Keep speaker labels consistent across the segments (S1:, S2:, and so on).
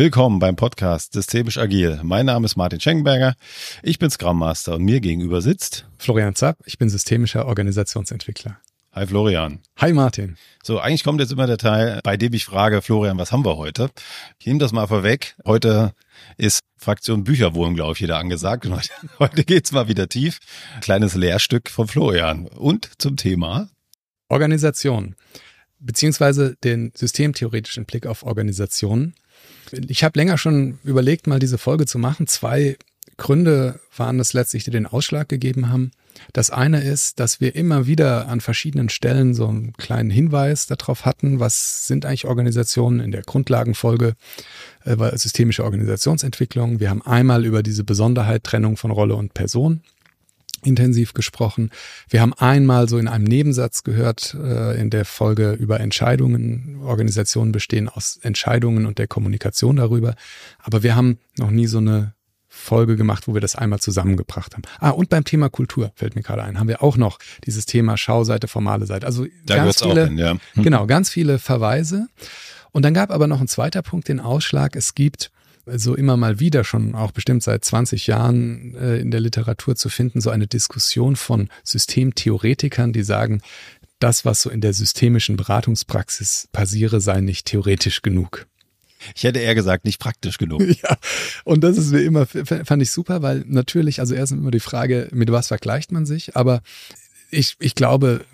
S1: Willkommen beim Podcast Systemisch Agil. Mein Name ist Martin Schenkenberger. Ich bin Scrum Master und mir gegenüber sitzt
S2: Florian Zapp. Ich bin systemischer Organisationsentwickler.
S1: Hi Florian.
S2: Hi Martin.
S1: So, eigentlich kommt jetzt immer der Teil, bei dem ich frage, Florian, was haben wir heute? Ich nehme das mal vorweg. Heute ist Fraktion Bücherwohlen, glaube ich, wieder angesagt. Und heute, heute geht's mal wieder tief. Kleines Lehrstück von Florian. Und zum Thema
S2: Organisation, beziehungsweise den systemtheoretischen Blick auf Organisationen. Ich habe länger schon überlegt, mal diese Folge zu machen. Zwei Gründe waren es letztlich, die den Ausschlag gegeben haben. Das eine ist, dass wir immer wieder an verschiedenen Stellen so einen kleinen Hinweis darauf hatten, was sind eigentlich Organisationen in der Grundlagenfolge äh, systemische Organisationsentwicklung. Wir haben einmal über diese Besonderheit Trennung von Rolle und Person intensiv gesprochen. Wir haben einmal so in einem Nebensatz gehört äh, in der Folge über Entscheidungen. Organisationen bestehen aus Entscheidungen und der Kommunikation darüber. Aber wir haben noch nie so eine Folge gemacht, wo wir das einmal zusammengebracht haben. Ah, und beim Thema Kultur fällt mir gerade ein, haben wir auch noch dieses Thema Schauseite, formale Seite. Also da ganz viele, hin, ja. genau, ganz viele Verweise. Und dann gab aber noch ein zweiter Punkt den Ausschlag. Es gibt so immer mal wieder schon auch bestimmt seit 20 Jahren äh, in der Literatur zu finden, so eine Diskussion von Systemtheoretikern, die sagen, das, was so in der systemischen Beratungspraxis passiere, sei nicht theoretisch genug.
S1: Ich hätte eher gesagt, nicht praktisch genug.
S2: Ja, und das ist mir immer, fand ich super, weil natürlich, also erst immer die Frage, mit was vergleicht man sich, aber ich, ich glaube,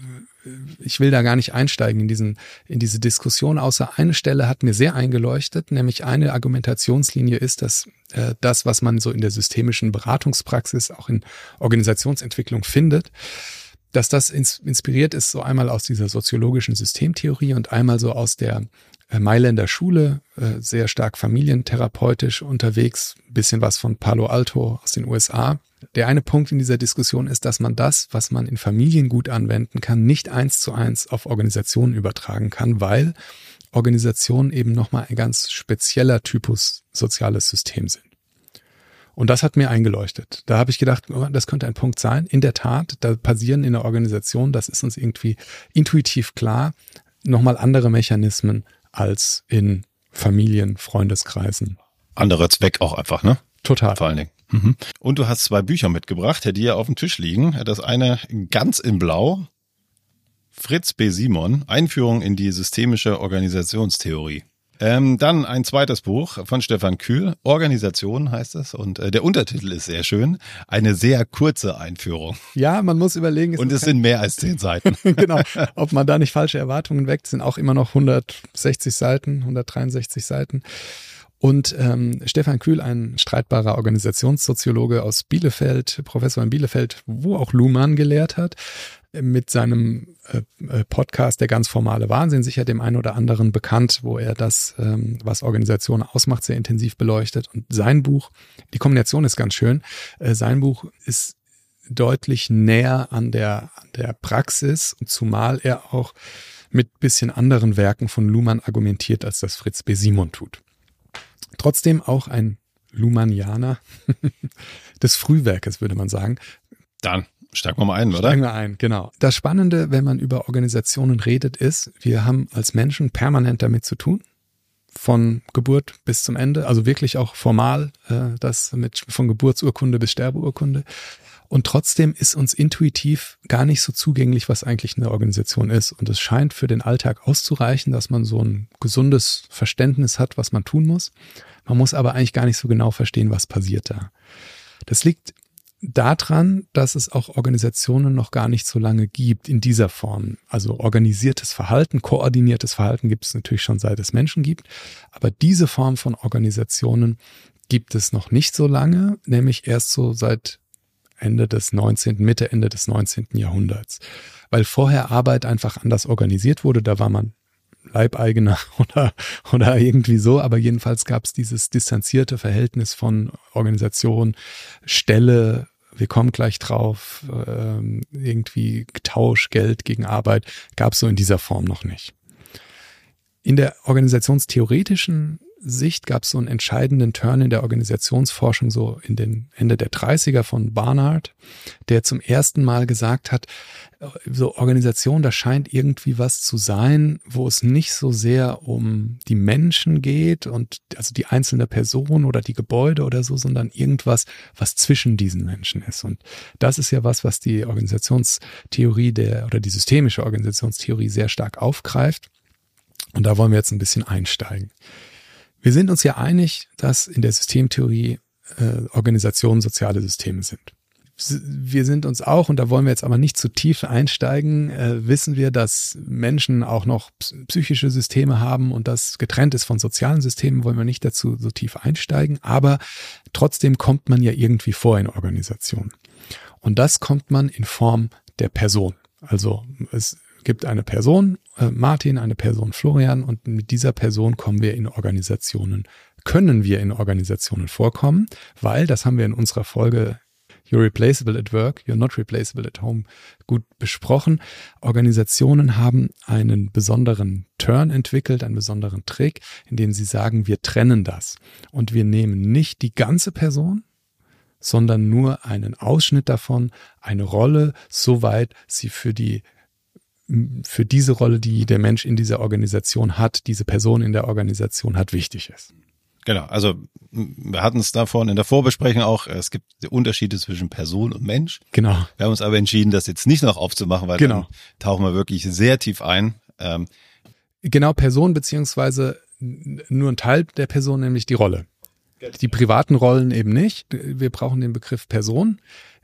S2: ich will da gar nicht einsteigen in diesen, in diese Diskussion, außer eine Stelle hat mir sehr eingeleuchtet, nämlich eine Argumentationslinie ist, dass äh, das, was man so in der systemischen Beratungspraxis, auch in Organisationsentwicklung findet, dass das ins, inspiriert ist, so einmal aus dieser soziologischen Systemtheorie und einmal so aus der äh, Mailänder Schule, äh, sehr stark familientherapeutisch unterwegs, bisschen was von Palo Alto aus den USA. Der eine Punkt in dieser Diskussion ist, dass man das, was man in Familien gut anwenden kann, nicht eins zu eins auf Organisationen übertragen kann, weil Organisationen eben nochmal ein ganz spezieller Typus soziales System sind. Und das hat mir eingeleuchtet. Da habe ich gedacht, oh, das könnte ein Punkt sein. In der Tat, da passieren in der Organisation, das ist uns irgendwie intuitiv klar, nochmal andere Mechanismen als in Familien, Freundeskreisen.
S1: Anderer Zweck auch einfach, ne?
S2: Total.
S1: Vor allen Dingen. Mhm. Und du hast zwei Bücher mitgebracht, die hier auf dem Tisch liegen. Das eine ganz in Blau. Fritz B. Simon, Einführung in die systemische Organisationstheorie. Ähm, dann ein zweites Buch von Stefan Kühl, Organisation heißt es. Und äh, der Untertitel ist sehr schön. Eine sehr kurze Einführung.
S2: Ja, man muss überlegen.
S1: Und es sind mehr als zehn Seiten.
S2: genau. Ob man da nicht falsche Erwartungen weckt, sind auch immer noch 160 Seiten, 163 Seiten. Und ähm, Stefan Kühl, ein streitbarer Organisationssoziologe aus Bielefeld, Professor in Bielefeld, wo auch Luhmann gelehrt hat, mit seinem äh, äh, Podcast Der ganz formale Wahnsinn sicher dem einen oder anderen bekannt, wo er das, ähm, was Organisationen ausmacht, sehr intensiv beleuchtet. Und sein Buch, die Kombination ist ganz schön, äh, sein Buch ist deutlich näher an der, an der Praxis, zumal er auch mit bisschen anderen Werken von Luhmann argumentiert, als das Fritz B. Simon tut. Trotzdem auch ein Luhmannianer des Frühwerkes, würde man sagen.
S1: Dann steigen wir mal ein, oder?
S2: Steigen wir ein, genau. Das Spannende, wenn man über Organisationen redet, ist, wir haben als Menschen permanent damit zu tun. Von Geburt bis zum Ende, also wirklich auch formal, äh, das mit von Geburtsurkunde bis Sterbeurkunde. Und trotzdem ist uns intuitiv gar nicht so zugänglich, was eigentlich eine Organisation ist. Und es scheint für den Alltag auszureichen, dass man so ein gesundes Verständnis hat, was man tun muss. Man muss aber eigentlich gar nicht so genau verstehen, was passiert da. Das liegt daran, dass es auch Organisationen noch gar nicht so lange gibt in dieser Form. Also organisiertes Verhalten, koordiniertes Verhalten gibt es natürlich schon seit es Menschen gibt. Aber diese Form von Organisationen gibt es noch nicht so lange, nämlich erst so seit Ende des 19., Mitte, Ende des 19. Jahrhunderts. Weil vorher Arbeit einfach anders organisiert wurde, da war man Leibeigener oder, oder irgendwie so, aber jedenfalls gab es dieses distanzierte Verhältnis von Organisation, Stelle, wir kommen gleich drauf, ähm, irgendwie Tausch, Geld gegen Arbeit, gab es so in dieser Form noch nicht. In der organisationstheoretischen Sicht gab es so einen entscheidenden Turn in der Organisationsforschung so in den Ende der 30er von Barnard, der zum ersten Mal gesagt hat, so Organisation, da scheint irgendwie was zu sein, wo es nicht so sehr um die Menschen geht und also die einzelne Person oder die Gebäude oder so, sondern irgendwas, was zwischen diesen Menschen ist. Und das ist ja was, was die Organisationstheorie der oder die systemische Organisationstheorie sehr stark aufgreift. Und da wollen wir jetzt ein bisschen einsteigen. Wir sind uns ja einig, dass in der Systemtheorie äh, Organisationen soziale Systeme sind wir sind uns auch, und da wollen wir jetzt aber nicht zu tief einsteigen, äh, wissen wir, dass Menschen auch noch psychische Systeme haben und das getrennt ist von sozialen Systemen, wollen wir nicht dazu so tief einsteigen, aber trotzdem kommt man ja irgendwie vor in Organisationen. Und das kommt man in Form der Person. Also es gibt eine Person, äh, Martin, eine Person Florian, und mit dieser Person kommen wir in Organisationen können wir in Organisationen vorkommen, weil, das haben wir in unserer Folge You're replaceable at work, you're not replaceable at home gut besprochen. Organisationen haben einen besonderen Turn entwickelt, einen besonderen Trick, in dem sie sagen, wir trennen das und wir nehmen nicht die ganze Person, sondern nur einen Ausschnitt davon, eine Rolle, soweit sie für die für diese Rolle, die der Mensch in dieser Organisation hat, diese Person in der Organisation hat, wichtig ist.
S1: Genau, also wir hatten es davon in der Vorbesprechung auch, es gibt Unterschiede zwischen Person und Mensch.
S2: Genau.
S1: Wir haben uns aber entschieden, das jetzt nicht noch aufzumachen, weil genau. dann tauchen wir wirklich sehr tief ein. Ähm,
S2: genau, Person beziehungsweise nur ein Teil der Person, nämlich die Rolle. Die privaten Rollen eben nicht. Wir brauchen den Begriff Person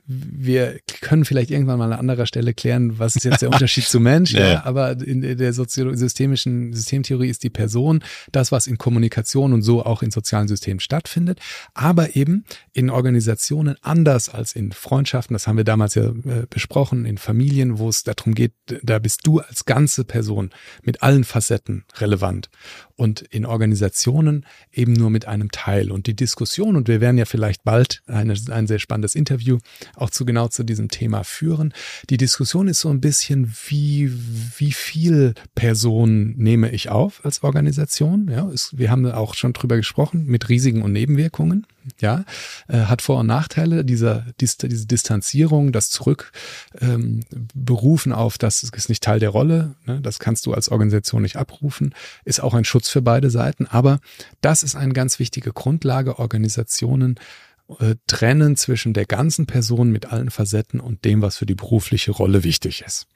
S2: wir können vielleicht irgendwann mal an anderer Stelle klären, was ist jetzt der Unterschied zu Mensch, ja. ja. aber in der systemischen Systemtheorie ist die Person das, was in Kommunikation und so auch in sozialen Systemen stattfindet, aber eben in Organisationen anders als in Freundschaften, das haben wir damals ja äh, besprochen, in Familien, wo es darum geht, da bist du als ganze Person mit allen Facetten relevant und in Organisationen eben nur mit einem Teil. Und die Diskussion, und wir werden ja vielleicht bald eine, ein sehr spannendes Interview auch zu genau zu diesem Thema führen. Die Diskussion ist so ein bisschen, wie, wie viel Personen nehme ich auf als Organisation? Ja, ist, wir haben auch schon drüber gesprochen mit Risiken und Nebenwirkungen ja, äh, hat Vor- und Nachteile, dieser, diese Distanzierung, das Zurückberufen ähm, auf, das ist nicht Teil der Rolle, ne, das kannst du als Organisation nicht abrufen, ist auch ein Schutz für beide Seiten, aber das ist eine ganz wichtige Grundlage, Organisationen äh, trennen zwischen der ganzen Person mit allen Facetten und dem, was für die berufliche Rolle wichtig ist.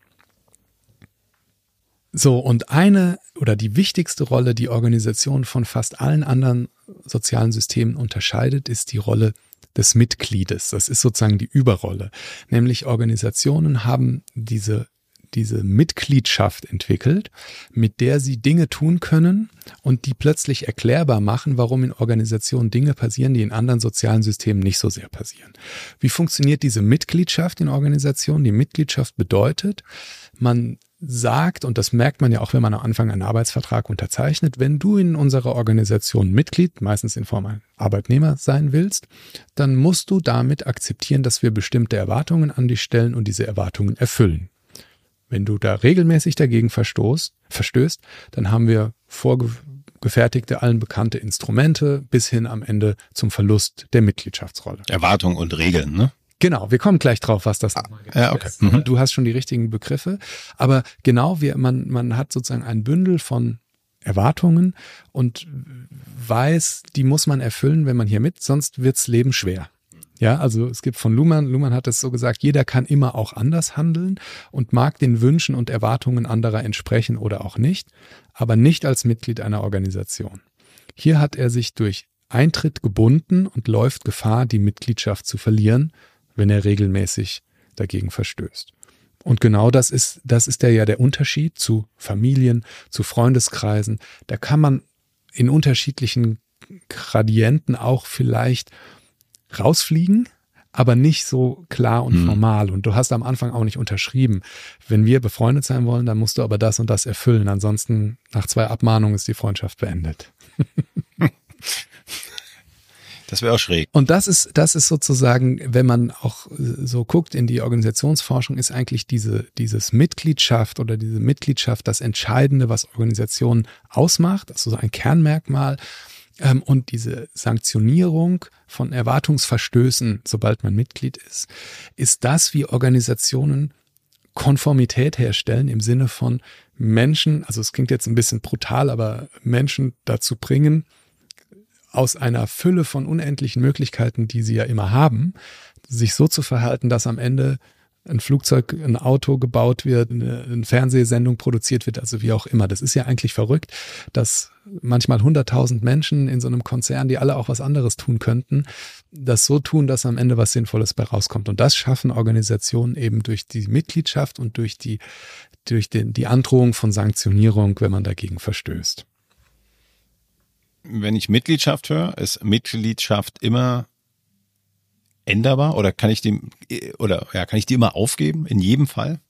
S2: So, und eine oder die wichtigste Rolle, die Organisation von fast allen anderen sozialen Systemen unterscheidet, ist die Rolle des Mitgliedes. Das ist sozusagen die Überrolle. Nämlich Organisationen haben diese diese Mitgliedschaft entwickelt, mit der sie Dinge tun können und die plötzlich erklärbar machen, warum in Organisationen Dinge passieren, die in anderen sozialen Systemen nicht so sehr passieren. Wie funktioniert diese Mitgliedschaft in Organisationen? Die Mitgliedschaft bedeutet, man sagt, und das merkt man ja auch, wenn man am Anfang einen Arbeitsvertrag unterzeichnet, wenn du in unserer Organisation Mitglied, meistens in Form ein Arbeitnehmer sein willst, dann musst du damit akzeptieren, dass wir bestimmte Erwartungen an dich stellen und diese Erwartungen erfüllen. Wenn du da regelmäßig dagegen verstoßt, verstößt, dann haben wir vorgefertigte, allen bekannte Instrumente bis hin am Ende zum Verlust der Mitgliedschaftsrolle.
S1: Erwartungen und Regeln, ne?
S2: Genau, wir kommen gleich drauf, was das ah,
S1: ja, okay. ist. Mhm.
S2: Du hast schon die richtigen Begriffe, aber genau, wir, man, man hat sozusagen ein Bündel von Erwartungen und weiß, die muss man erfüllen, wenn man hier mit, sonst wirds Leben schwer. Ja, also es gibt von Luhmann, Luhmann hat es so gesagt, jeder kann immer auch anders handeln und mag den Wünschen und Erwartungen anderer entsprechen oder auch nicht, aber nicht als Mitglied einer Organisation. Hier hat er sich durch Eintritt gebunden und läuft Gefahr, die Mitgliedschaft zu verlieren, wenn er regelmäßig dagegen verstößt. Und genau das ist, das ist der ja der Unterschied zu Familien, zu Freundeskreisen. Da kann man in unterschiedlichen Gradienten auch vielleicht rausfliegen, aber nicht so klar und mhm. formal. Und du hast am Anfang auch nicht unterschrieben. Wenn wir befreundet sein wollen, dann musst du aber das und das erfüllen. Ansonsten nach zwei Abmahnungen ist die Freundschaft beendet.
S1: Das wäre auch schräg.
S2: Und das ist, das ist sozusagen, wenn man auch äh, so guckt in die Organisationsforschung, ist eigentlich diese, dieses Mitgliedschaft oder diese Mitgliedschaft das Entscheidende, was Organisationen ausmacht. Also so ein Kernmerkmal. Ähm, und diese Sanktionierung von Erwartungsverstößen, sobald man Mitglied ist, ist das, wie Organisationen Konformität herstellen im Sinne von Menschen, also es klingt jetzt ein bisschen brutal, aber Menschen dazu bringen, aus einer Fülle von unendlichen Möglichkeiten, die sie ja immer haben, sich so zu verhalten, dass am Ende ein Flugzeug, ein Auto gebaut wird, eine, eine Fernsehsendung produziert wird, also wie auch immer. Das ist ja eigentlich verrückt, dass manchmal hunderttausend Menschen in so einem Konzern, die alle auch was anderes tun könnten, das so tun, dass am Ende was Sinnvolles bei rauskommt. Und das schaffen Organisationen eben durch die Mitgliedschaft und durch die, durch den, die Androhung von Sanktionierung, wenn man dagegen verstößt.
S1: Wenn ich Mitgliedschaft höre, ist Mitgliedschaft immer änderbar oder kann ich die oder ja, kann ich die immer aufgeben in jedem Fall?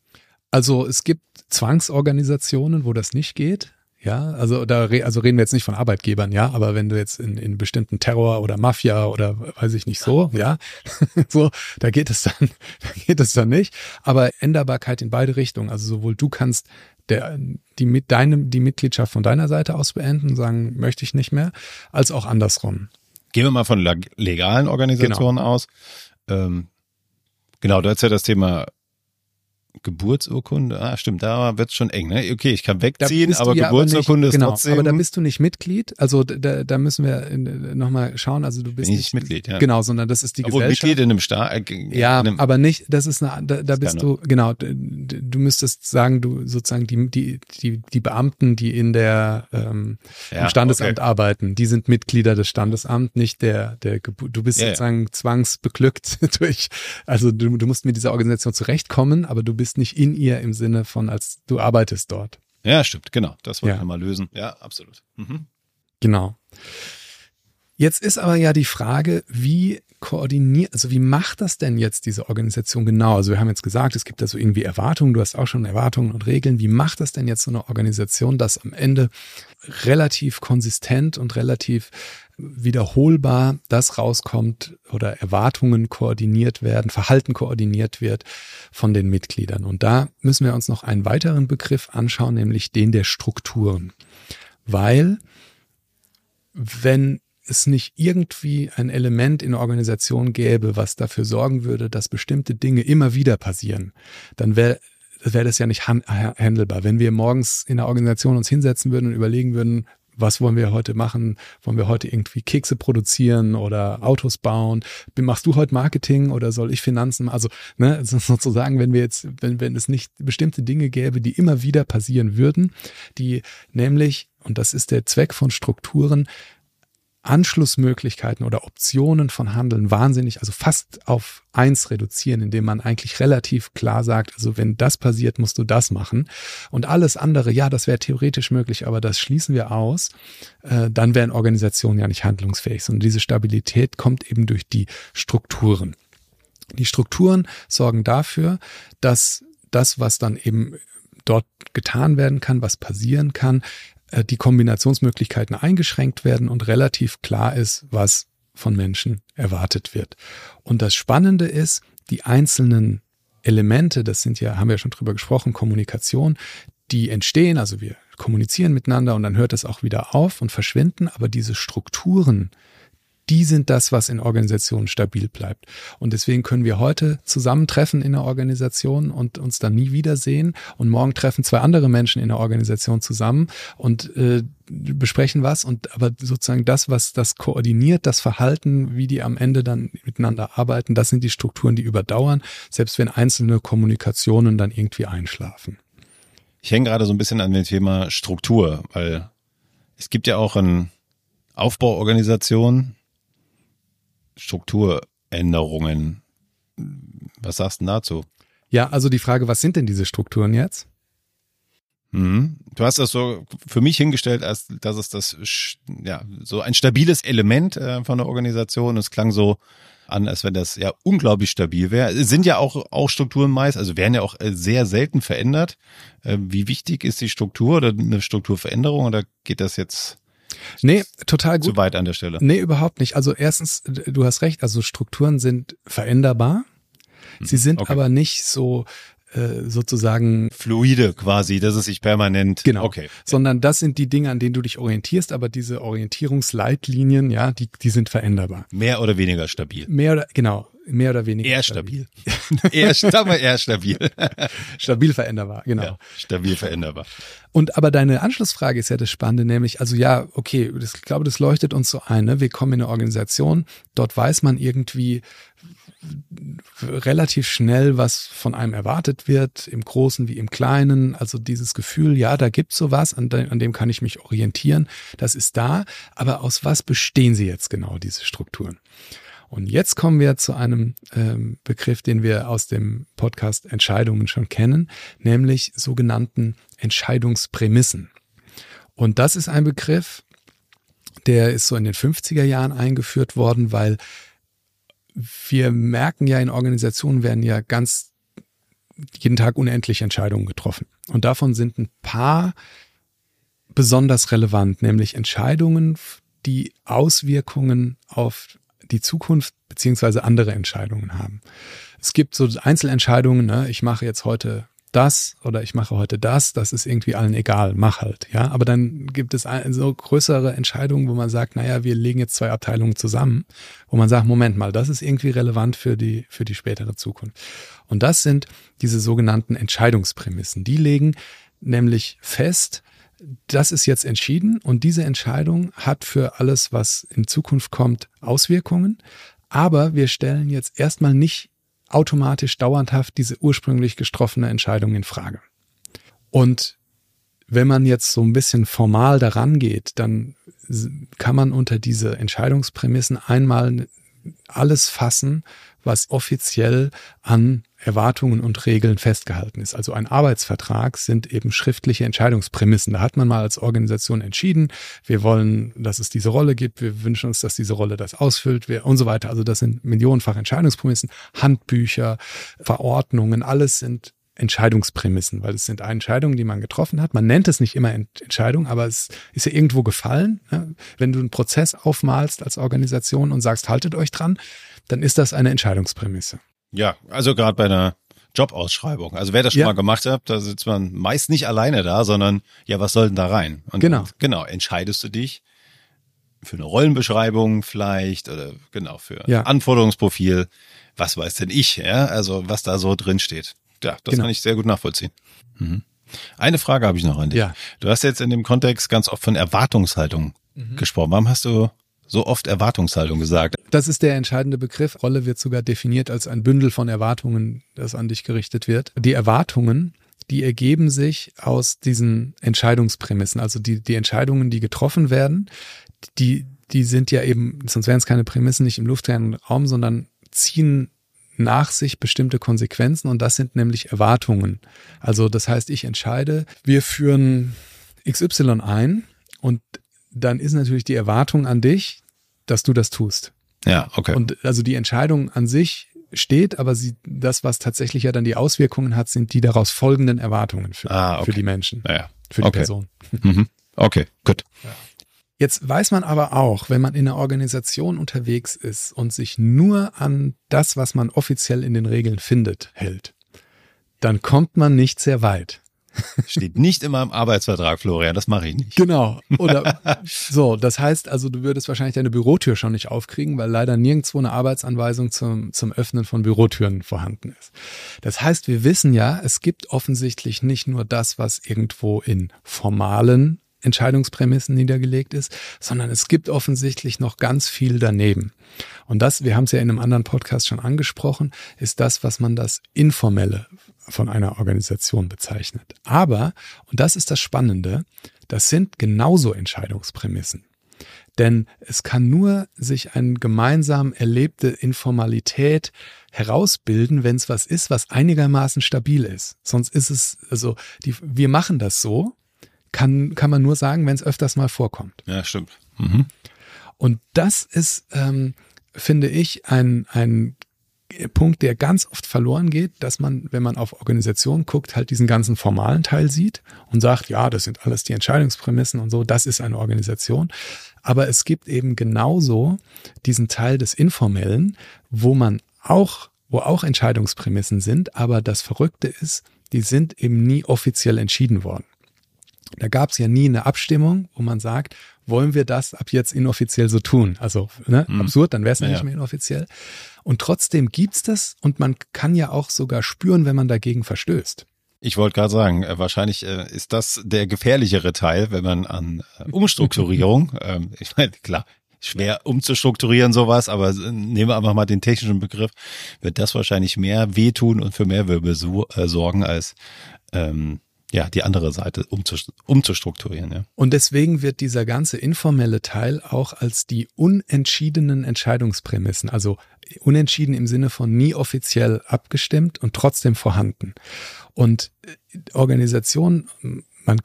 S2: Also es gibt Zwangsorganisationen, wo das nicht geht. Ja, also da also reden wir jetzt nicht von Arbeitgebern, ja, aber wenn du jetzt in, in bestimmten Terror oder Mafia oder weiß ich nicht so, ja, so, da geht es dann, da geht es dann nicht. Aber Änderbarkeit in beide Richtungen. Also sowohl du kannst der, die mit deinem, die Mitgliedschaft von deiner Seite aus beenden, sagen, möchte ich nicht mehr, als auch andersrum.
S1: Gehen wir mal von legalen Organisationen genau. aus. Ähm, genau, du hast ja das Thema Geburtsurkunde, ah, stimmt, da wird's schon eng, ne? Okay, ich kann wegziehen, aber ja Geburtsurkunde aber nicht, ist
S2: genau,
S1: trotzdem.
S2: Aber da bist du nicht Mitglied. Also da, da müssen wir nochmal schauen. Also du bist
S1: Bin nicht, Mitglied, ja.
S2: Genau, sondern das ist die
S1: Obwohl
S2: Gesellschaft.
S1: Mitglied in einem Staat. Äh,
S2: ja, aber nicht, das ist eine, da, da bist du, genau, du müsstest sagen, du sozusagen die, die, die, die Beamten, die in der ähm, ja, im Standesamt okay. arbeiten, die sind Mitglieder des Standesamts, nicht der, der du bist ja, sozusagen ja. zwangsbeglückt durch, also du, du musst mit dieser Organisation zurechtkommen, aber du bist nicht in ihr im Sinne von, als du arbeitest dort.
S1: Ja, stimmt, genau. Das wollte ja. ich mal lösen. Ja, absolut. Mhm.
S2: Genau. Jetzt ist aber ja die Frage, wie koordiniert, also wie macht das denn jetzt diese Organisation genau? Also wir haben jetzt gesagt, es gibt da so irgendwie Erwartungen, du hast auch schon Erwartungen und Regeln. Wie macht das denn jetzt so eine Organisation, dass am Ende relativ konsistent und relativ wiederholbar das rauskommt oder Erwartungen koordiniert werden, Verhalten koordiniert wird von den Mitgliedern. Und da müssen wir uns noch einen weiteren Begriff anschauen, nämlich den der Strukturen. Weil wenn es nicht irgendwie ein Element in der Organisation gäbe, was dafür sorgen würde, dass bestimmte Dinge immer wieder passieren, dann wäre wäre das ja nicht handelbar. Wenn wir morgens in der Organisation uns hinsetzen würden und überlegen würden, was wollen wir heute machen? Wollen wir heute irgendwie Kekse produzieren oder Autos bauen? Machst du heute Marketing oder soll ich Finanzen? Also, ne, sozusagen, wenn wir jetzt, wenn, wenn es nicht bestimmte Dinge gäbe, die immer wieder passieren würden, die nämlich, und das ist der Zweck von Strukturen, Anschlussmöglichkeiten oder Optionen von Handeln wahnsinnig, also fast auf eins reduzieren, indem man eigentlich relativ klar sagt, also wenn das passiert, musst du das machen. Und alles andere, ja, das wäre theoretisch möglich, aber das schließen wir aus, äh, dann wären Organisationen ja nicht handlungsfähig. Und diese Stabilität kommt eben durch die Strukturen. Die Strukturen sorgen dafür, dass das, was dann eben dort getan werden kann, was passieren kann, die Kombinationsmöglichkeiten eingeschränkt werden und relativ klar ist, was von Menschen erwartet wird. Und das Spannende ist, die einzelnen Elemente, das sind ja, haben wir ja schon drüber gesprochen, Kommunikation, die entstehen, also wir kommunizieren miteinander und dann hört es auch wieder auf und verschwinden, aber diese Strukturen, die sind das, was in Organisationen stabil bleibt. Und deswegen können wir heute zusammentreffen in der Organisation und uns dann nie wiedersehen. Und morgen treffen zwei andere Menschen in der Organisation zusammen und äh, besprechen was. Und aber sozusagen das, was das koordiniert, das Verhalten, wie die am Ende dann miteinander arbeiten, das sind die Strukturen, die überdauern, selbst wenn einzelne Kommunikationen dann irgendwie einschlafen.
S1: Ich hänge gerade so ein bisschen an dem Thema Struktur, weil es gibt ja auch ein Aufbauorganisation, Strukturänderungen. Was sagst du dazu?
S2: Ja, also die Frage, was sind denn diese Strukturen jetzt?
S1: Mhm. Du hast das so für mich hingestellt, als dass es das ja so ein stabiles Element äh, von der Organisation. Es klang so an, als wenn das ja unglaublich stabil wäre. Es sind ja auch auch Strukturen meist, also werden ja auch äh, sehr selten verändert. Äh, wie wichtig ist die Struktur oder eine Strukturveränderung oder geht das jetzt
S2: Nee, total gut.
S1: Zu weit an der Stelle.
S2: Nee, überhaupt nicht. Also erstens, du hast recht, also Strukturen sind veränderbar. Sie hm, sind okay. aber nicht so äh, sozusagen
S1: fluide quasi, dass es sich permanent.
S2: Genau.
S1: Okay.
S2: Sondern das sind die Dinge, an denen du dich orientierst, aber diese Orientierungsleitlinien, ja, die, die sind veränderbar.
S1: Mehr oder weniger stabil.
S2: Mehr oder genau, mehr oder weniger.
S1: Eher stabil. eher, sagen wir eher stabil.
S2: stabil veränderbar, genau. Ja,
S1: stabil veränderbar.
S2: Und aber deine Anschlussfrage ist ja das Spannende, nämlich, also ja, okay, das, ich glaube, das leuchtet uns so ein. Ne? Wir kommen in eine Organisation, dort weiß man irgendwie relativ schnell, was von einem erwartet wird, im Großen wie im Kleinen. Also dieses Gefühl, ja, da gibt's sowas, an, de an dem kann ich mich orientieren. Das ist da. Aber aus was bestehen sie jetzt genau, diese Strukturen? Und jetzt kommen wir zu einem ähm, Begriff, den wir aus dem Podcast Entscheidungen schon kennen, nämlich sogenannten Entscheidungsprämissen. Und das ist ein Begriff, der ist so in den 50er Jahren eingeführt worden, weil wir merken ja in Organisationen werden ja ganz jeden Tag unendlich Entscheidungen getroffen. Und davon sind ein paar besonders relevant, nämlich Entscheidungen, die Auswirkungen auf die Zukunft beziehungsweise andere Entscheidungen haben. Es gibt so Einzelentscheidungen, ne? ich mache jetzt heute das oder ich mache heute das, das ist irgendwie allen egal, mach halt, ja. Aber dann gibt es so größere Entscheidungen, wo man sagt, naja, wir legen jetzt zwei Abteilungen zusammen, wo man sagt, Moment mal, das ist irgendwie relevant für die, für die spätere Zukunft. Und das sind diese sogenannten Entscheidungsprämissen. Die legen nämlich fest, das ist jetzt entschieden und diese Entscheidung hat für alles, was in Zukunft kommt, Auswirkungen. Aber wir stellen jetzt erstmal nicht automatisch dauerhaft diese ursprünglich getroffene Entscheidung in Frage. Und wenn man jetzt so ein bisschen formal daran geht, dann kann man unter diese Entscheidungsprämissen einmal alles fassen, was offiziell an Erwartungen und Regeln festgehalten ist. Also ein Arbeitsvertrag sind eben schriftliche Entscheidungsprämissen. Da hat man mal als Organisation entschieden, wir wollen, dass es diese Rolle gibt, wir wünschen uns, dass diese Rolle das ausfüllt wir, und so weiter. Also das sind millionenfach Entscheidungsprämissen, Handbücher, Verordnungen, alles sind Entscheidungsprämissen, weil es sind Entscheidungen, die man getroffen hat. Man nennt es nicht immer Entscheidung, aber es ist ja irgendwo gefallen. Ne? Wenn du einen Prozess aufmalst als Organisation und sagst, haltet euch dran, dann ist das eine Entscheidungsprämisse.
S1: Ja, also gerade bei einer Jobausschreibung. Also wer das schon ja. mal gemacht hat, da sitzt man meist nicht alleine da, sondern ja, was soll denn da rein?
S2: Und genau.
S1: genau, entscheidest du dich für eine Rollenbeschreibung vielleicht oder genau für ja. Anforderungsprofil. Was weiß denn ich, ja? Also was da so drin steht. Ja, das genau. kann ich sehr gut nachvollziehen. Mhm. Eine Frage habe ich noch an dich.
S2: Ja.
S1: Du hast jetzt in dem Kontext ganz oft von Erwartungshaltung mhm. gesprochen. Warum hast du so oft Erwartungshaltung gesagt.
S2: Das ist der entscheidende Begriff. Rolle wird sogar definiert als ein Bündel von Erwartungen, das an dich gerichtet wird. Die Erwartungen, die ergeben sich aus diesen Entscheidungsprämissen, also die, die Entscheidungen, die getroffen werden, die, die sind ja eben, sonst wären es keine Prämissen nicht im luftleeren Raum, sondern ziehen nach sich bestimmte Konsequenzen und das sind nämlich Erwartungen. Also das heißt, ich entscheide, wir führen XY ein und dann ist natürlich die Erwartung an dich, dass du das tust.
S1: Ja, okay.
S2: Und also die Entscheidung an sich steht, aber sie, das, was tatsächlich ja dann die Auswirkungen hat, sind die daraus folgenden Erwartungen für,
S1: ah, okay.
S2: für die Menschen,
S1: ja,
S2: für die
S1: okay.
S2: Person.
S1: Mhm. Okay, gut. Ja.
S2: Jetzt weiß man aber auch, wenn man in einer Organisation unterwegs ist und sich nur an das, was man offiziell in den Regeln findet, hält, dann kommt man nicht sehr weit.
S1: Steht nicht immer im Arbeitsvertrag, Florian, das mache ich nicht.
S2: Genau. Oder so, das heißt also, du würdest wahrscheinlich deine Bürotür schon nicht aufkriegen, weil leider nirgendwo eine Arbeitsanweisung zum, zum Öffnen von Bürotüren vorhanden ist. Das heißt, wir wissen ja, es gibt offensichtlich nicht nur das, was irgendwo in formalen Entscheidungsprämissen niedergelegt ist, sondern es gibt offensichtlich noch ganz viel daneben. Und das, wir haben es ja in einem anderen Podcast schon angesprochen, ist das, was man das Informelle von einer Organisation bezeichnet. Aber, und das ist das Spannende, das sind genauso Entscheidungsprämissen. Denn es kann nur sich eine gemeinsam erlebte Informalität herausbilden, wenn es was ist, was einigermaßen stabil ist. Sonst ist es, also die, wir machen das so, kann, kann man nur sagen, wenn es öfters mal vorkommt.
S1: Ja, stimmt. Mhm.
S2: Und das ist, ähm, finde ich, ein, ein Punkt, der ganz oft verloren geht, dass man, wenn man auf Organisationen guckt, halt diesen ganzen formalen Teil sieht und sagt, ja, das sind alles die Entscheidungsprämissen und so, das ist eine Organisation. Aber es gibt eben genauso diesen Teil des Informellen, wo man auch wo auch Entscheidungsprämissen sind, aber das Verrückte ist, die sind eben nie offiziell entschieden worden. Da gab es ja nie eine Abstimmung, wo man sagt, wollen wir das ab jetzt inoffiziell so tun? Also ne, hm. absurd, dann wäre es ja, ja nicht mehr inoffiziell. Und trotzdem gibt's das und man kann ja auch sogar spüren, wenn man dagegen verstößt.
S1: Ich wollte gerade sagen, äh, wahrscheinlich äh, ist das der gefährlichere Teil, wenn man an äh, Umstrukturierung, ähm, ich meine, klar, schwer umzustrukturieren sowas, aber nehmen wir einfach mal den technischen Begriff, wird das wahrscheinlich mehr wehtun und für mehr Wirbel so, äh, sorgen als ähm, ja, die andere Seite umzustrukturieren. Ja.
S2: Und deswegen wird dieser ganze informelle Teil auch als die unentschiedenen Entscheidungsprämissen, also unentschieden im Sinne von nie offiziell abgestimmt und trotzdem vorhanden. Und äh, Organisation man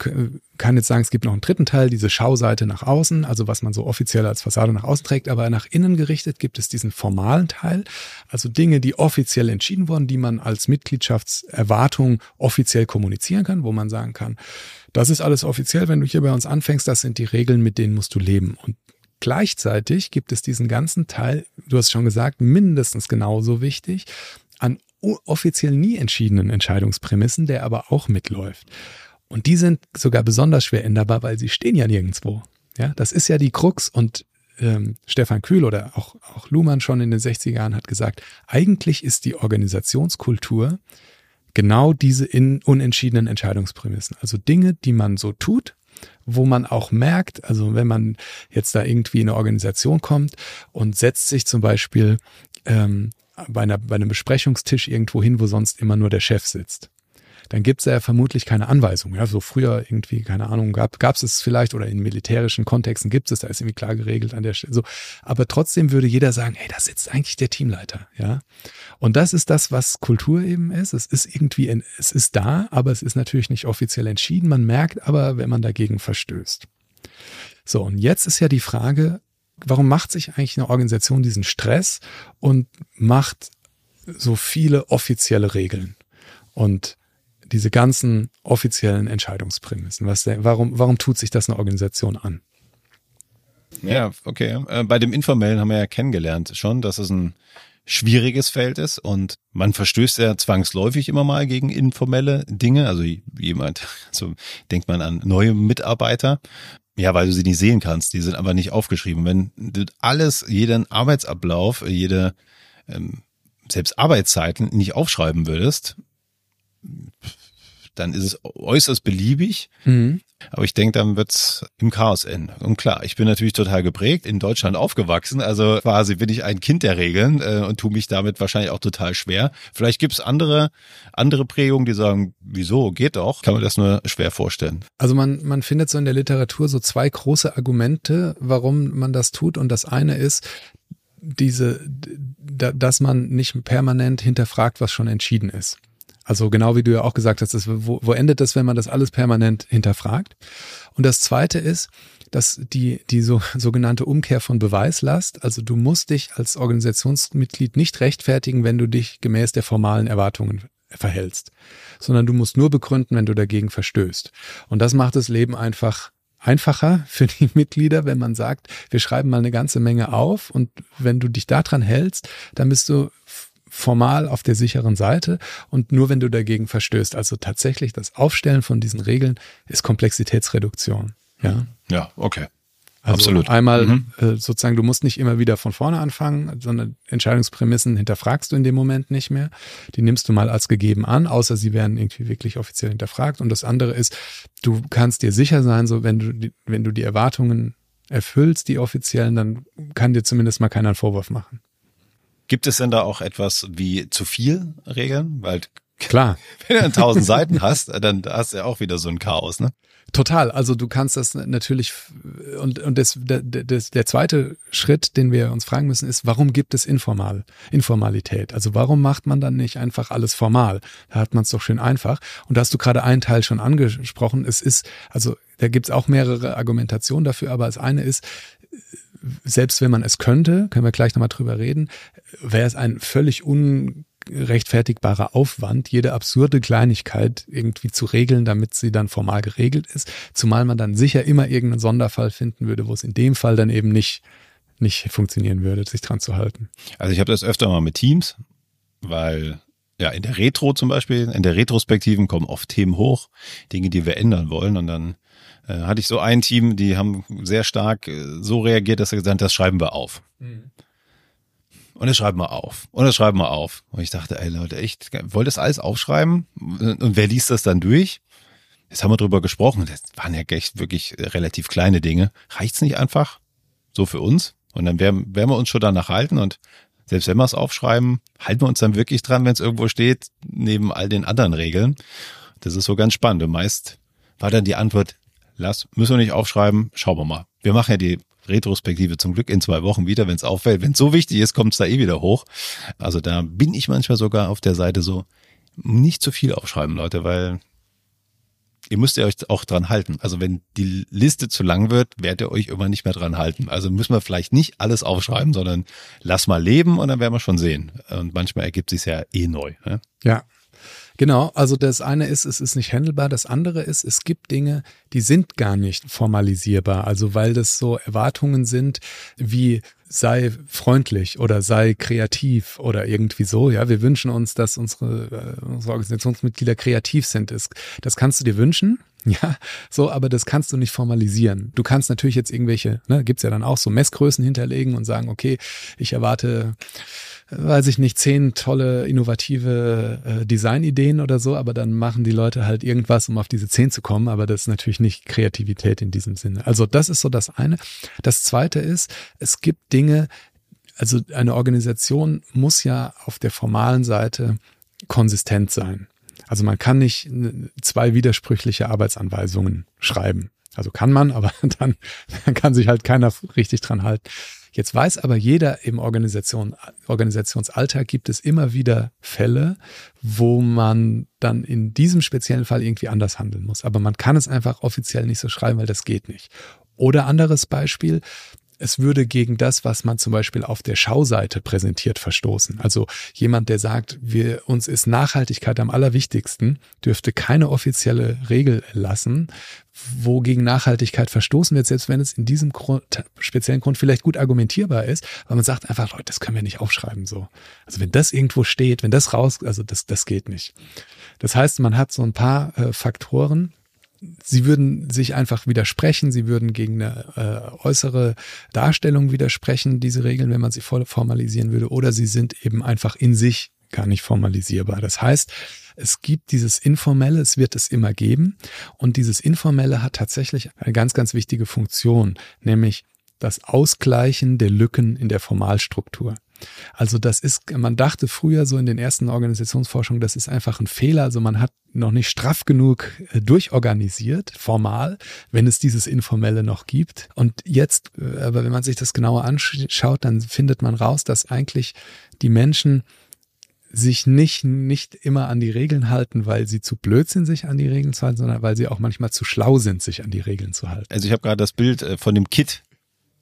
S2: kann jetzt sagen, es gibt noch einen dritten Teil, diese Schauseite nach außen, also was man so offiziell als Fassade nach außen trägt, aber nach innen gerichtet gibt es diesen formalen Teil, also Dinge, die offiziell entschieden wurden, die man als Mitgliedschaftserwartung offiziell kommunizieren kann, wo man sagen kann, das ist alles offiziell, wenn du hier bei uns anfängst, das sind die Regeln, mit denen musst du leben. Und gleichzeitig gibt es diesen ganzen Teil, du hast schon gesagt, mindestens genauso wichtig, an offiziell nie entschiedenen Entscheidungsprämissen, der aber auch mitläuft. Und die sind sogar besonders schwer änderbar, weil sie stehen ja nirgendwo. Ja, das ist ja die Krux und ähm, Stefan Kühl oder auch, auch Luhmann schon in den 60er Jahren hat gesagt, eigentlich ist die Organisationskultur genau diese in unentschiedenen Entscheidungsprämissen. Also Dinge, die man so tut, wo man auch merkt, also wenn man jetzt da irgendwie in eine Organisation kommt und setzt sich zum Beispiel ähm, bei, einer, bei einem Besprechungstisch irgendwo hin, wo sonst immer nur der Chef sitzt dann gibt es ja vermutlich keine Anweisung. Ja, so früher irgendwie, keine Ahnung, gab es es vielleicht oder in militärischen Kontexten gibt es, da ist irgendwie klar geregelt an der Stelle. So, aber trotzdem würde jeder sagen, hey, da sitzt eigentlich der Teamleiter, ja. Und das ist das, was Kultur eben ist. Es ist irgendwie, es ist da, aber es ist natürlich nicht offiziell entschieden. Man merkt aber, wenn man dagegen verstößt. So, und jetzt ist ja die Frage, warum macht sich eigentlich eine Organisation diesen Stress und macht so viele offizielle Regeln? Und diese ganzen offiziellen Entscheidungsprämissen? Was, warum, warum tut sich das eine Organisation an?
S1: Ja, okay. Äh, bei dem Informellen haben wir ja kennengelernt schon, dass es ein schwieriges Feld ist und man verstößt ja zwangsläufig immer mal gegen informelle Dinge. Also jemand, so denkt man an neue Mitarbeiter. Ja, weil du sie nicht sehen kannst. Die sind aber nicht aufgeschrieben. Wenn du alles, jeden Arbeitsablauf, jede, ähm, selbst Arbeitszeiten nicht aufschreiben würdest, dann ist es äußerst beliebig. Mhm. Aber ich denke, dann wird's im Chaos enden. Und klar, ich bin natürlich total geprägt, in Deutschland aufgewachsen. Also quasi bin ich ein Kind der Regeln äh, und tue mich damit wahrscheinlich auch total schwer. Vielleicht gibt's andere, andere Prägungen, die sagen, wieso, geht doch. Kann man das nur schwer vorstellen.
S2: Also man, man findet so in der Literatur so zwei große Argumente, warum man das tut. Und das eine ist, diese, dass man nicht permanent hinterfragt, was schon entschieden ist. Also genau wie du ja auch gesagt hast, das, wo, wo endet das, wenn man das alles permanent hinterfragt? Und das Zweite ist, dass die, die so, sogenannte Umkehr von Beweislast, also du musst dich als Organisationsmitglied nicht rechtfertigen, wenn du dich gemäß der formalen Erwartungen verhältst, sondern du musst nur begründen, wenn du dagegen verstößt. Und das macht das Leben einfach einfacher für die Mitglieder, wenn man sagt, wir schreiben mal eine ganze Menge auf und wenn du dich daran hältst, dann bist du formal auf der sicheren Seite und nur wenn du dagegen verstößt. Also tatsächlich das Aufstellen von diesen Regeln ist Komplexitätsreduktion. Ja,
S1: ja okay.
S2: Also Absolut. Einmal mhm. äh, sozusagen, du musst nicht immer wieder von vorne anfangen, sondern Entscheidungsprämissen hinterfragst du in dem Moment nicht mehr. Die nimmst du mal als gegeben an, außer sie werden irgendwie wirklich offiziell hinterfragt. Und das andere ist, du kannst dir sicher sein, so wenn du die, wenn du die Erwartungen erfüllst, die offiziellen, dann kann dir zumindest mal keiner einen Vorwurf machen.
S1: Gibt es denn da auch etwas wie zu viel Regeln? Weil
S2: Klar.
S1: Wenn du tausend Seiten hast, dann hast du ja auch wieder so ein Chaos, ne?
S2: Total. Also du kannst das natürlich und und das, das, der zweite Schritt, den wir uns fragen müssen, ist, warum gibt es informal Informalität? Also warum macht man dann nicht einfach alles formal? Da hat man es doch schön einfach. Und da hast du gerade einen Teil schon angesprochen. Es ist also da gibt es auch mehrere Argumentationen dafür, aber das eine ist selbst wenn man es könnte, können wir gleich nochmal drüber reden, wäre es ein völlig unrechtfertigbarer Aufwand, jede absurde Kleinigkeit irgendwie zu regeln, damit sie dann formal geregelt ist. Zumal man dann sicher immer irgendeinen Sonderfall finden würde, wo es in dem Fall dann eben nicht nicht funktionieren würde, sich dran zu halten.
S1: Also ich habe das öfter mal mit Teams, weil ja, in der Retro zum Beispiel, in der Retrospektiven kommen oft Themen hoch, Dinge, die wir ändern wollen. Und dann äh, hatte ich so ein Team, die haben sehr stark äh, so reagiert, dass sie gesagt haben, das schreiben wir auf. Mhm. Und das schreiben wir auf. Und das schreiben wir auf. Und ich dachte, ey Leute, echt, wollt das alles aufschreiben? Und wer liest das dann durch? Jetzt haben wir drüber gesprochen. Das waren ja echt wirklich relativ kleine Dinge. Reicht's nicht einfach? So für uns? Und dann werden, werden wir uns schon danach halten und selbst wenn wir es aufschreiben, halten wir uns dann wirklich dran, wenn es irgendwo steht, neben all den anderen Regeln. Das ist so ganz spannend. Und meist war dann die Antwort, lass, müssen wir nicht aufschreiben, schauen wir mal. Wir machen ja die Retrospektive zum Glück in zwei Wochen wieder, wenn es auffällt. Wenn es so wichtig ist, kommt es da eh wieder hoch. Also da bin ich manchmal sogar auf der Seite so, nicht zu viel aufschreiben, Leute, weil ihr müsst ihr euch auch dran halten. Also wenn die Liste zu lang wird, werdet ihr euch immer nicht mehr dran halten. Also müssen wir vielleicht nicht alles aufschreiben, sondern lass mal leben und dann werden wir schon sehen. Und manchmal ergibt sich ja eh neu.
S2: Ne? Ja. Genau, also das eine ist, es ist nicht handelbar, das andere ist, es gibt Dinge, die sind gar nicht formalisierbar, also weil das so Erwartungen sind wie sei freundlich oder sei kreativ oder irgendwie so. Ja, wir wünschen uns, dass unsere, äh, unsere Organisationsmitglieder kreativ sind. Das, das kannst du dir wünschen. Ja, so, aber das kannst du nicht formalisieren. Du kannst natürlich jetzt irgendwelche, ne, gibt's ja dann auch so Messgrößen hinterlegen und sagen, okay, ich erwarte weiß ich nicht, zehn tolle, innovative äh, Designideen oder so, aber dann machen die Leute halt irgendwas, um auf diese zehn zu kommen, aber das ist natürlich nicht Kreativität in diesem Sinne. Also das ist so das eine. Das zweite ist, es gibt Dinge, also eine Organisation muss ja auf der formalen Seite konsistent sein. Also man kann nicht zwei widersprüchliche Arbeitsanweisungen schreiben. Also kann man, aber dann, dann kann sich halt keiner richtig dran halten. Jetzt weiß aber jeder im Organisation, Organisationsalltag gibt es immer wieder Fälle, wo man dann in diesem speziellen Fall irgendwie anders handeln muss. Aber man kann es einfach offiziell nicht so schreiben, weil das geht nicht. Oder anderes Beispiel, es würde gegen das, was man zum Beispiel auf der Schauseite präsentiert, verstoßen. Also jemand, der sagt, wir, uns ist Nachhaltigkeit am allerwichtigsten, dürfte keine offizielle Regel erlassen, wo gegen Nachhaltigkeit verstoßen wird, selbst wenn es in diesem Grund, speziellen Grund vielleicht gut argumentierbar ist, weil man sagt einfach, Leute, das können wir nicht aufschreiben so. Also wenn das irgendwo steht, wenn das raus, also das, das geht nicht. Das heißt, man hat so ein paar äh, Faktoren, sie würden sich einfach widersprechen, sie würden gegen eine äh, äußere Darstellung widersprechen, diese Regeln, wenn man sie voll formalisieren würde, oder sie sind eben einfach in sich gar nicht formalisierbar. Das heißt, es gibt dieses Informelle, es wird es immer geben, und dieses Informelle hat tatsächlich eine ganz, ganz wichtige Funktion, nämlich das Ausgleichen der Lücken in der Formalstruktur. Also das ist, man dachte früher so in den ersten Organisationsforschungen, das ist einfach ein Fehler. Also man hat noch nicht straff genug äh, durchorganisiert, formal, wenn es dieses Informelle noch gibt. Und jetzt, äh, aber wenn man sich das genauer anschaut, dann findet man raus, dass eigentlich die Menschen sich nicht, nicht immer an die Regeln halten, weil sie zu blöd sind, sich an die Regeln zu halten, sondern weil sie auch manchmal zu schlau sind, sich an die Regeln zu halten.
S1: Also ich habe gerade das Bild äh, von dem Kit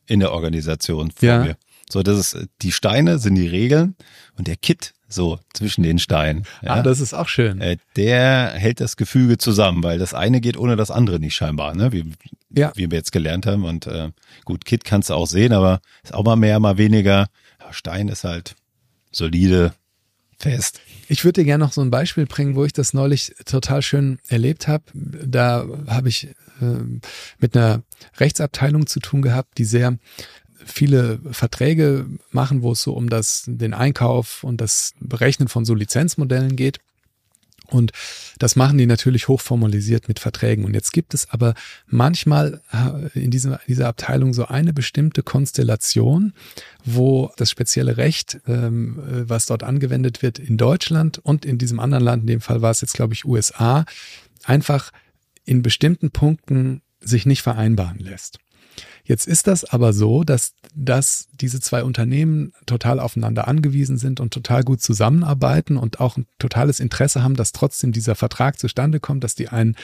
S1: in der Organisation vor ja. mir. So, das ist, die Steine sind die Regeln und der Kit so zwischen den Steinen.
S2: Ja, ah, das ist auch schön.
S1: Äh, der hält das Gefüge zusammen, weil das eine geht ohne das andere nicht scheinbar, ne? Wie, ja. wie wir jetzt gelernt haben. Und äh, gut, Kit kannst du auch sehen, aber ist auch mal mehr, mal weniger. Stein ist halt solide, fest.
S2: Ich würde dir gerne noch so ein Beispiel bringen, wo ich das neulich total schön erlebt habe. Da habe ich äh, mit einer Rechtsabteilung zu tun gehabt, die sehr viele Verträge machen, wo es so um das, den Einkauf und das Berechnen von so Lizenzmodellen geht. Und das machen die natürlich hochformalisiert mit Verträgen. Und jetzt gibt es aber manchmal in dieser, dieser Abteilung so eine bestimmte Konstellation, wo das spezielle Recht, ähm, äh, was dort angewendet wird in Deutschland und in diesem anderen Land, in dem Fall war es jetzt, glaube ich, USA, einfach in bestimmten Punkten sich nicht vereinbaren lässt. Jetzt ist das aber so, dass, dass diese zwei Unternehmen total aufeinander angewiesen sind und total gut zusammenarbeiten und auch ein totales Interesse haben, dass trotzdem dieser Vertrag zustande kommt, dass die einen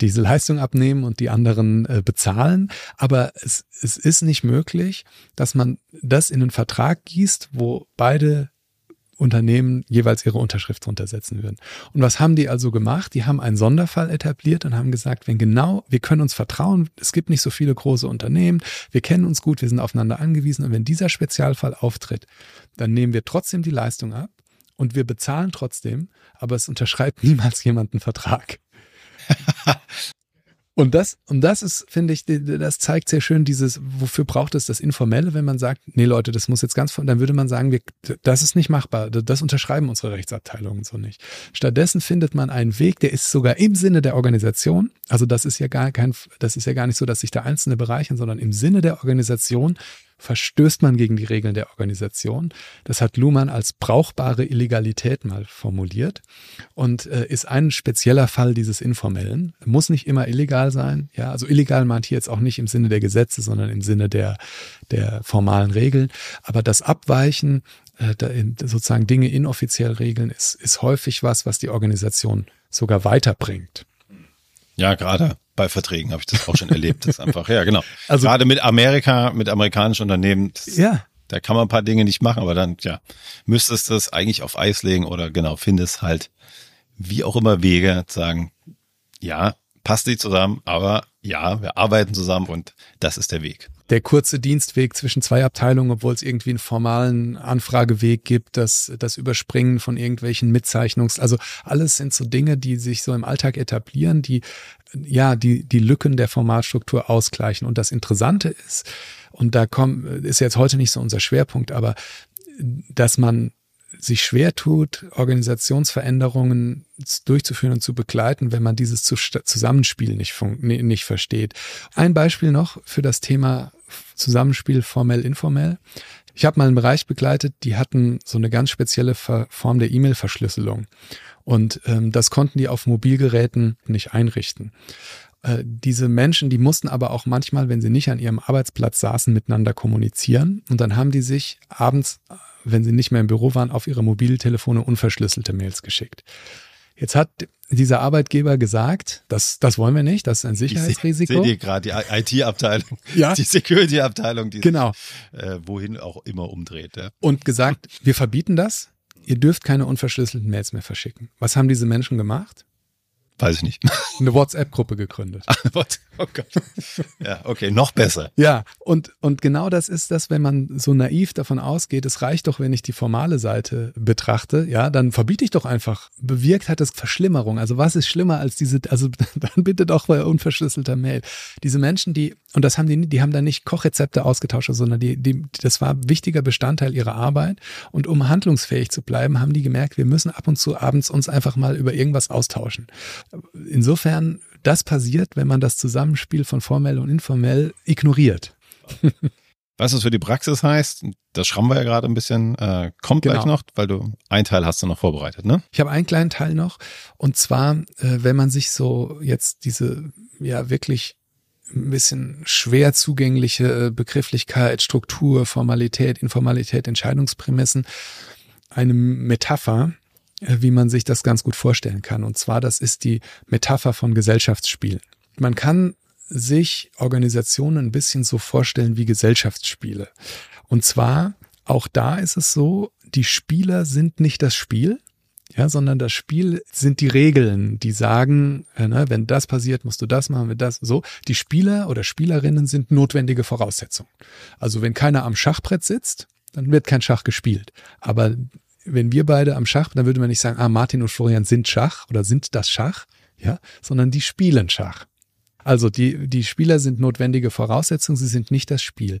S2: diese Leistung abnehmen und die anderen äh, bezahlen. Aber es, es ist nicht möglich, dass man das in einen Vertrag gießt, wo beide Unternehmen jeweils ihre Unterschrift drunter setzen würden. Und was haben die also gemacht? Die haben einen Sonderfall etabliert und haben gesagt, wenn genau, wir können uns vertrauen, es gibt nicht so viele große Unternehmen, wir kennen uns gut, wir sind aufeinander angewiesen und wenn dieser Spezialfall auftritt, dann nehmen wir trotzdem die Leistung ab und wir bezahlen trotzdem, aber es unterschreibt niemals jemand einen Vertrag. Und das, und das ist, finde ich, das zeigt sehr schön dieses, wofür braucht es das Informelle, wenn man sagt, nee Leute, das muss jetzt ganz dann würde man sagen, wir, das ist nicht machbar, das unterschreiben unsere Rechtsabteilungen so nicht. Stattdessen findet man einen Weg, der ist sogar im Sinne der Organisation, also das ist ja gar kein, das ist ja gar nicht so, dass sich da Einzelne bereichern, sondern im Sinne der Organisation verstößt man gegen die Regeln der Organisation. Das hat Luhmann als brauchbare Illegalität mal formuliert und äh, ist ein spezieller Fall dieses Informellen. Muss nicht immer illegal sein. Ja, also illegal meint hier jetzt auch nicht im Sinne der Gesetze, sondern im Sinne der, der formalen Regeln. Aber das Abweichen, äh, sozusagen Dinge inoffiziell regeln, ist, ist häufig was, was die Organisation sogar weiterbringt.
S1: Ja, gerade bei Verträgen habe ich das auch schon erlebt. Das ist einfach, ja, genau. Also gerade mit Amerika, mit amerikanischen Unternehmen, das, ja. da kann man ein paar Dinge nicht machen, aber dann, ja, müsstest du das eigentlich auf Eis legen oder genau, findest halt wie auch immer Wege, sagen, ja, passt nicht zusammen, aber ja, wir arbeiten zusammen und das ist der Weg
S2: der kurze Dienstweg zwischen zwei Abteilungen, obwohl es irgendwie einen formalen Anfrageweg gibt, das, das Überspringen von irgendwelchen Mitzeichnungs, also alles sind so Dinge, die sich so im Alltag etablieren, die ja die die Lücken der Formalstruktur ausgleichen. Und das Interessante ist, und da kommt ist jetzt heute nicht so unser Schwerpunkt, aber dass man sich schwer tut, Organisationsveränderungen durchzuführen und zu begleiten, wenn man dieses Zusammenspiel nicht, nicht versteht. Ein Beispiel noch für das Thema Zusammenspiel formell-informell. Ich habe mal einen Bereich begleitet, die hatten so eine ganz spezielle Form der E-Mail-Verschlüsselung. Und ähm, das konnten die auf Mobilgeräten nicht einrichten. Äh, diese Menschen, die mussten aber auch manchmal, wenn sie nicht an ihrem Arbeitsplatz saßen, miteinander kommunizieren. Und dann haben die sich abends, wenn sie nicht mehr im Büro waren, auf ihre Mobiltelefone unverschlüsselte Mails geschickt. Jetzt hat dieser Arbeitgeber gesagt, das, das wollen wir nicht, das ist ein Sicherheitsrisiko.
S1: Ich sehe gerade die IT-Abteilung, ja? die Security-Abteilung, die genau. sich äh, wohin auch immer umdreht. Ja.
S2: Und gesagt, wir verbieten das, ihr dürft keine unverschlüsselten Mails mehr verschicken. Was haben diese Menschen gemacht?
S1: Weiß ich nicht.
S2: Eine WhatsApp-Gruppe gegründet.
S1: oh Gott. Ja, okay, noch besser.
S2: Ja, und, und genau das ist das, wenn man so naiv davon ausgeht, es reicht doch, wenn ich die formale Seite betrachte, ja, dann verbiete ich doch einfach. Bewirkt hat es Verschlimmerung. Also was ist schlimmer als diese, also dann bitte doch bei unverschlüsselter Mail. Diese Menschen, die, und das haben die, die haben da nicht Kochrezepte ausgetauscht, sondern die, die, das war wichtiger Bestandteil ihrer Arbeit. Und um handlungsfähig zu bleiben, haben die gemerkt, wir müssen ab und zu abends uns einfach mal über irgendwas austauschen. Insofern, das passiert, wenn man das Zusammenspiel von formell und informell ignoriert.
S1: Was es für die Praxis heißt, das schrammen wir ja gerade ein bisschen, äh, kommt genau. gleich noch, weil du ein Teil hast du noch vorbereitet, ne?
S2: Ich habe einen kleinen Teil noch. Und zwar, äh, wenn man sich so jetzt diese ja wirklich ein bisschen schwer zugängliche äh, Begrifflichkeit, Struktur, Formalität, Informalität, Entscheidungsprämissen, eine Metapher wie man sich das ganz gut vorstellen kann. Und zwar, das ist die Metapher von Gesellschaftsspielen. Man kann sich Organisationen ein bisschen so vorstellen wie Gesellschaftsspiele. Und zwar, auch da ist es so, die Spieler sind nicht das Spiel, ja, sondern das Spiel sind die Regeln, die sagen, äh, ne, wenn das passiert, musst du das machen, wenn das so. Die Spieler oder Spielerinnen sind notwendige Voraussetzungen. Also wenn keiner am Schachbrett sitzt, dann wird kein Schach gespielt. Aber wenn wir beide am Schach, dann würde man nicht sagen, ah, Martin und Florian sind Schach oder sind das Schach, ja, sondern die spielen Schach. Also die, die Spieler sind notwendige Voraussetzungen, sie sind nicht das Spiel.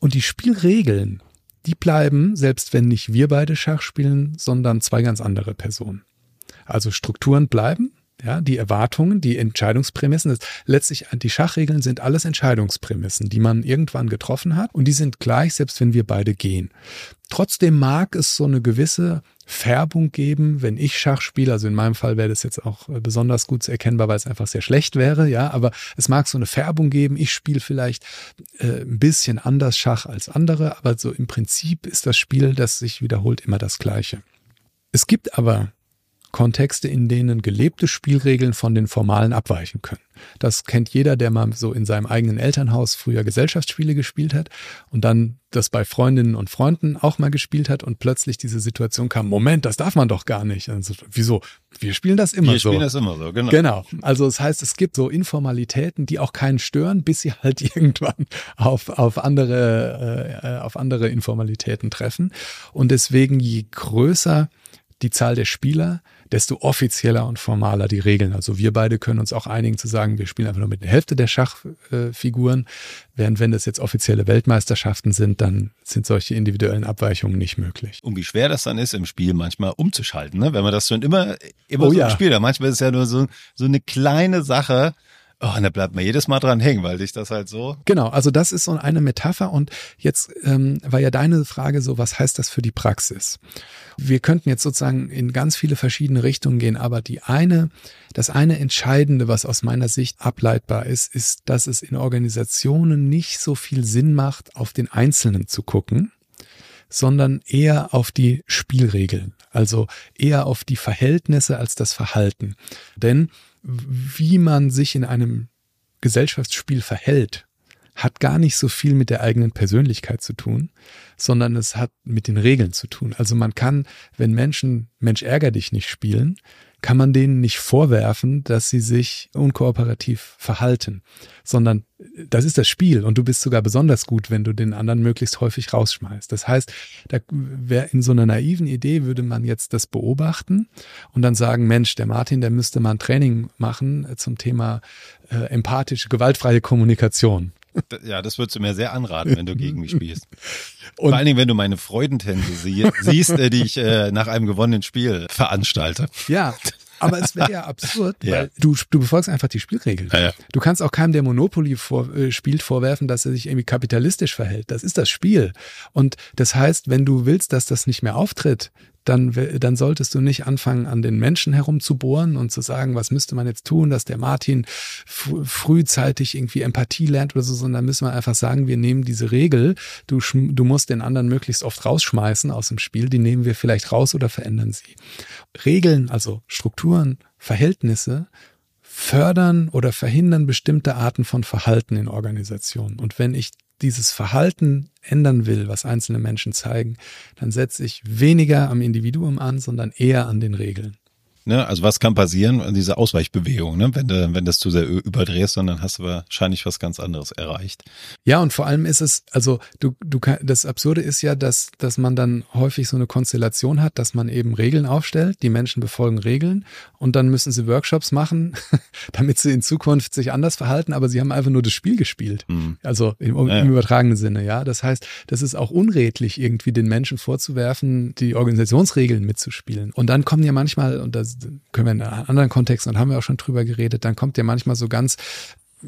S2: Und die Spielregeln, die bleiben, selbst wenn nicht wir beide Schach spielen, sondern zwei ganz andere Personen. Also Strukturen bleiben, ja, die Erwartungen, die Entscheidungsprämissen, das, letztlich die Schachregeln sind alles Entscheidungsprämissen, die man irgendwann getroffen hat und die sind gleich, selbst wenn wir beide gehen. Trotzdem mag es so eine gewisse Färbung geben, wenn ich Schach spiele. Also in meinem Fall wäre das jetzt auch äh, besonders gut erkennbar, weil es einfach sehr schlecht wäre, ja. Aber es mag so eine Färbung geben. Ich spiele vielleicht äh, ein bisschen anders Schach als andere, aber so im Prinzip ist das Spiel, das sich wiederholt, immer das Gleiche. Es gibt aber Kontexte, in denen gelebte Spielregeln von den formalen abweichen können. Das kennt jeder, der mal so in seinem eigenen Elternhaus früher Gesellschaftsspiele gespielt hat und dann das bei Freundinnen und Freunden auch mal gespielt hat und plötzlich diese Situation kam, Moment, das darf man doch gar nicht. Also, wieso? Wir spielen das immer
S1: Wir
S2: so.
S1: Wir spielen das immer so, genau.
S2: Genau. Also das heißt, es gibt so Informalitäten, die auch keinen stören, bis sie halt irgendwann auf, auf andere, äh, auf andere Informalitäten treffen. Und deswegen, je größer die Zahl der Spieler, desto offizieller und formaler die Regeln. Also wir beide können uns auch einigen zu sagen, wir spielen einfach nur mit der Hälfte der Schachfiguren, während wenn das jetzt offizielle Weltmeisterschaften sind, dann sind solche individuellen Abweichungen nicht möglich.
S1: Und wie schwer das dann ist im Spiel manchmal umzuschalten, ne? wenn man das schon immer, immer oh, so ja. spielt. Manchmal ist es ja nur so, so eine kleine Sache, Oh, und da bleibt man jedes Mal dran hängen, weil dich das halt so.
S2: Genau, also das ist so eine Metapher. Und jetzt ähm, war ja deine Frage so, was heißt das für die Praxis? Wir könnten jetzt sozusagen in ganz viele verschiedene Richtungen gehen, aber die eine, das eine Entscheidende, was aus meiner Sicht ableitbar ist, ist, dass es in Organisationen nicht so viel Sinn macht, auf den Einzelnen zu gucken, sondern eher auf die Spielregeln, also eher auf die Verhältnisse als das Verhalten. Denn wie man sich in einem Gesellschaftsspiel verhält, hat gar nicht so viel mit der eigenen Persönlichkeit zu tun, sondern es hat mit den Regeln zu tun. Also man kann, wenn Menschen Mensch ärger dich nicht spielen, kann man denen nicht vorwerfen, dass sie sich unkooperativ verhalten, sondern das ist das Spiel und du bist sogar besonders gut, wenn du den anderen möglichst häufig rausschmeißt. Das heißt, da wäre in so einer naiven Idee würde man jetzt das beobachten und dann sagen, Mensch, der Martin, der müsste mal ein Training machen zum Thema äh, empathische, gewaltfreie Kommunikation.
S1: Ja, das würdest du mir sehr anraten, wenn du gegen mich spielst. Und Vor allen Dingen, wenn du meine Freudentänze sie siehst, äh, die ich äh, nach einem gewonnenen Spiel veranstalte.
S2: Ja, aber es wäre ja absurd, ja. weil du, du befolgst einfach die Spielregeln. Ja, ja. Du kannst auch keinem, der Monopoly vor, äh, spielt, vorwerfen, dass er sich irgendwie kapitalistisch verhält. Das ist das Spiel. Und das heißt, wenn du willst, dass das nicht mehr auftritt, dann, dann solltest du nicht anfangen, an den Menschen herumzubohren und zu sagen, was müsste man jetzt tun, dass der Martin frühzeitig irgendwie Empathie lernt oder so, sondern müssen wir einfach sagen, wir nehmen diese Regel, du, du musst den anderen möglichst oft rausschmeißen aus dem Spiel, die nehmen wir vielleicht raus oder verändern sie. Regeln, also Strukturen, Verhältnisse fördern oder verhindern bestimmte Arten von Verhalten in Organisationen. Und wenn ich dieses Verhalten ändern will, was einzelne Menschen zeigen, dann setze ich weniger am Individuum an, sondern eher an den Regeln.
S1: Ne? Also was kann passieren? Diese Ausweichbewegung, ne? wenn du, wenn das zu sehr überdrehst, dann hast du wahrscheinlich was ganz anderes erreicht.
S2: Ja, und vor allem ist es, also du, du kann, das Absurde ist ja, dass, dass man dann häufig so eine Konstellation hat, dass man eben Regeln aufstellt, die Menschen befolgen Regeln und dann müssen sie Workshops machen, damit sie in Zukunft sich anders verhalten, aber sie haben einfach nur das Spiel gespielt. Mhm. Also im, im ja. übertragenen Sinne, ja. Das heißt, das ist auch unredlich, irgendwie den Menschen vorzuwerfen, die Organisationsregeln mitzuspielen. Und dann kommen ja manchmal, und das können wir in einem anderen Kontext, und haben wir auch schon drüber geredet, dann kommt ja manchmal so ganz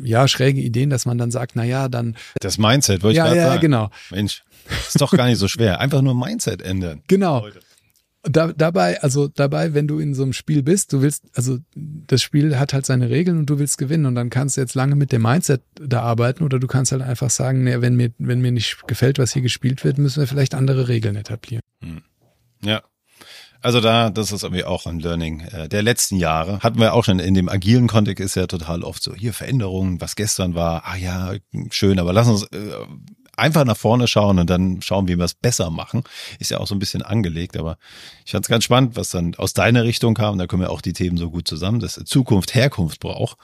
S2: ja, schräge Ideen, dass man dann sagt, na ja, dann.
S1: Das Mindset, wollte ich
S2: ja,
S1: gerade
S2: ja,
S1: sagen.
S2: genau.
S1: Mensch, ist doch gar nicht so schwer. Einfach nur Mindset ändern.
S2: Genau. Da, dabei, also dabei, wenn du in so einem Spiel bist, du willst, also das Spiel hat halt seine Regeln und du willst gewinnen und dann kannst du jetzt lange mit dem Mindset da arbeiten oder du kannst halt einfach sagen, nee, wenn mir, wenn mir nicht gefällt, was hier gespielt wird, müssen wir vielleicht andere Regeln etablieren. Hm.
S1: Ja, also da, das ist irgendwie auch ein Learning äh, der letzten Jahre. Hatten wir auch schon in dem agilen Kontext ist ja total oft so, hier Veränderungen, was gestern war, ah ja, schön, aber lass uns äh, einfach nach vorne schauen und dann schauen, wie wir es besser machen. Ist ja auch so ein bisschen angelegt, aber ich fand es ganz spannend, was dann aus deiner Richtung kam. Da kommen ja auch die Themen so gut zusammen, dass Zukunft Herkunft braucht.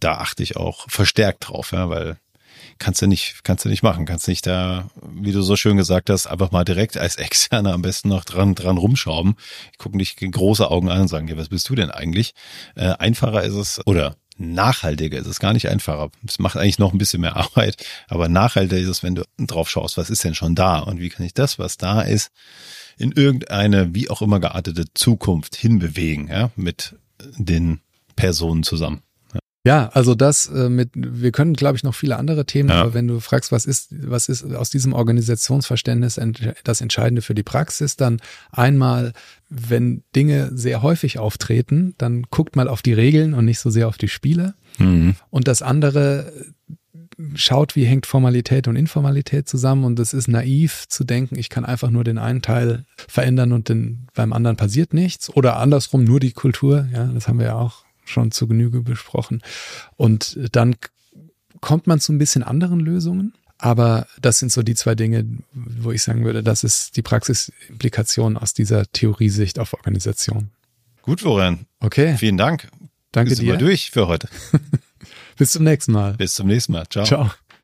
S1: Da achte ich auch verstärkt drauf, ja, weil kannst du nicht, kannst du nicht machen. Kannst nicht da, wie du so schön gesagt hast, einfach mal direkt als Externer am besten noch dran, dran rumschrauben. Ich gucke dich große Augen an und sagen, ja, was bist du denn eigentlich? Äh, einfacher ist es, oder nachhaltiger ist es gar nicht einfacher. Es macht eigentlich noch ein bisschen mehr Arbeit, aber nachhaltiger ist es, wenn du drauf schaust, was ist denn schon da und wie kann ich das, was da ist, in irgendeine, wie auch immer geartete Zukunft hinbewegen, ja, mit den Personen zusammen.
S2: Ja, also das äh, mit, wir können, glaube ich, noch viele andere Themen, ja. aber wenn du fragst, was ist, was ist aus diesem Organisationsverständnis das Entscheidende für die Praxis, dann einmal, wenn Dinge sehr häufig auftreten, dann guckt mal auf die Regeln und nicht so sehr auf die Spiele. Mhm. Und das andere, schaut, wie hängt Formalität und Informalität zusammen und es ist naiv zu denken, ich kann einfach nur den einen Teil verändern und den, beim anderen passiert nichts oder andersrum nur die Kultur, ja, das haben wir ja auch schon zu Genüge besprochen. Und dann kommt man zu ein bisschen anderen Lösungen. Aber das sind so die zwei Dinge, wo ich sagen würde, das ist die Praxisimplikation aus dieser Theoriesicht auf Organisation.
S1: Gut, Florian.
S2: Okay.
S1: Vielen Dank.
S2: Danke
S1: Bist
S2: dir.
S1: Sind wir durch für heute.
S2: Bis zum nächsten Mal.
S1: Bis zum nächsten Mal. Ciao.
S2: Ciao.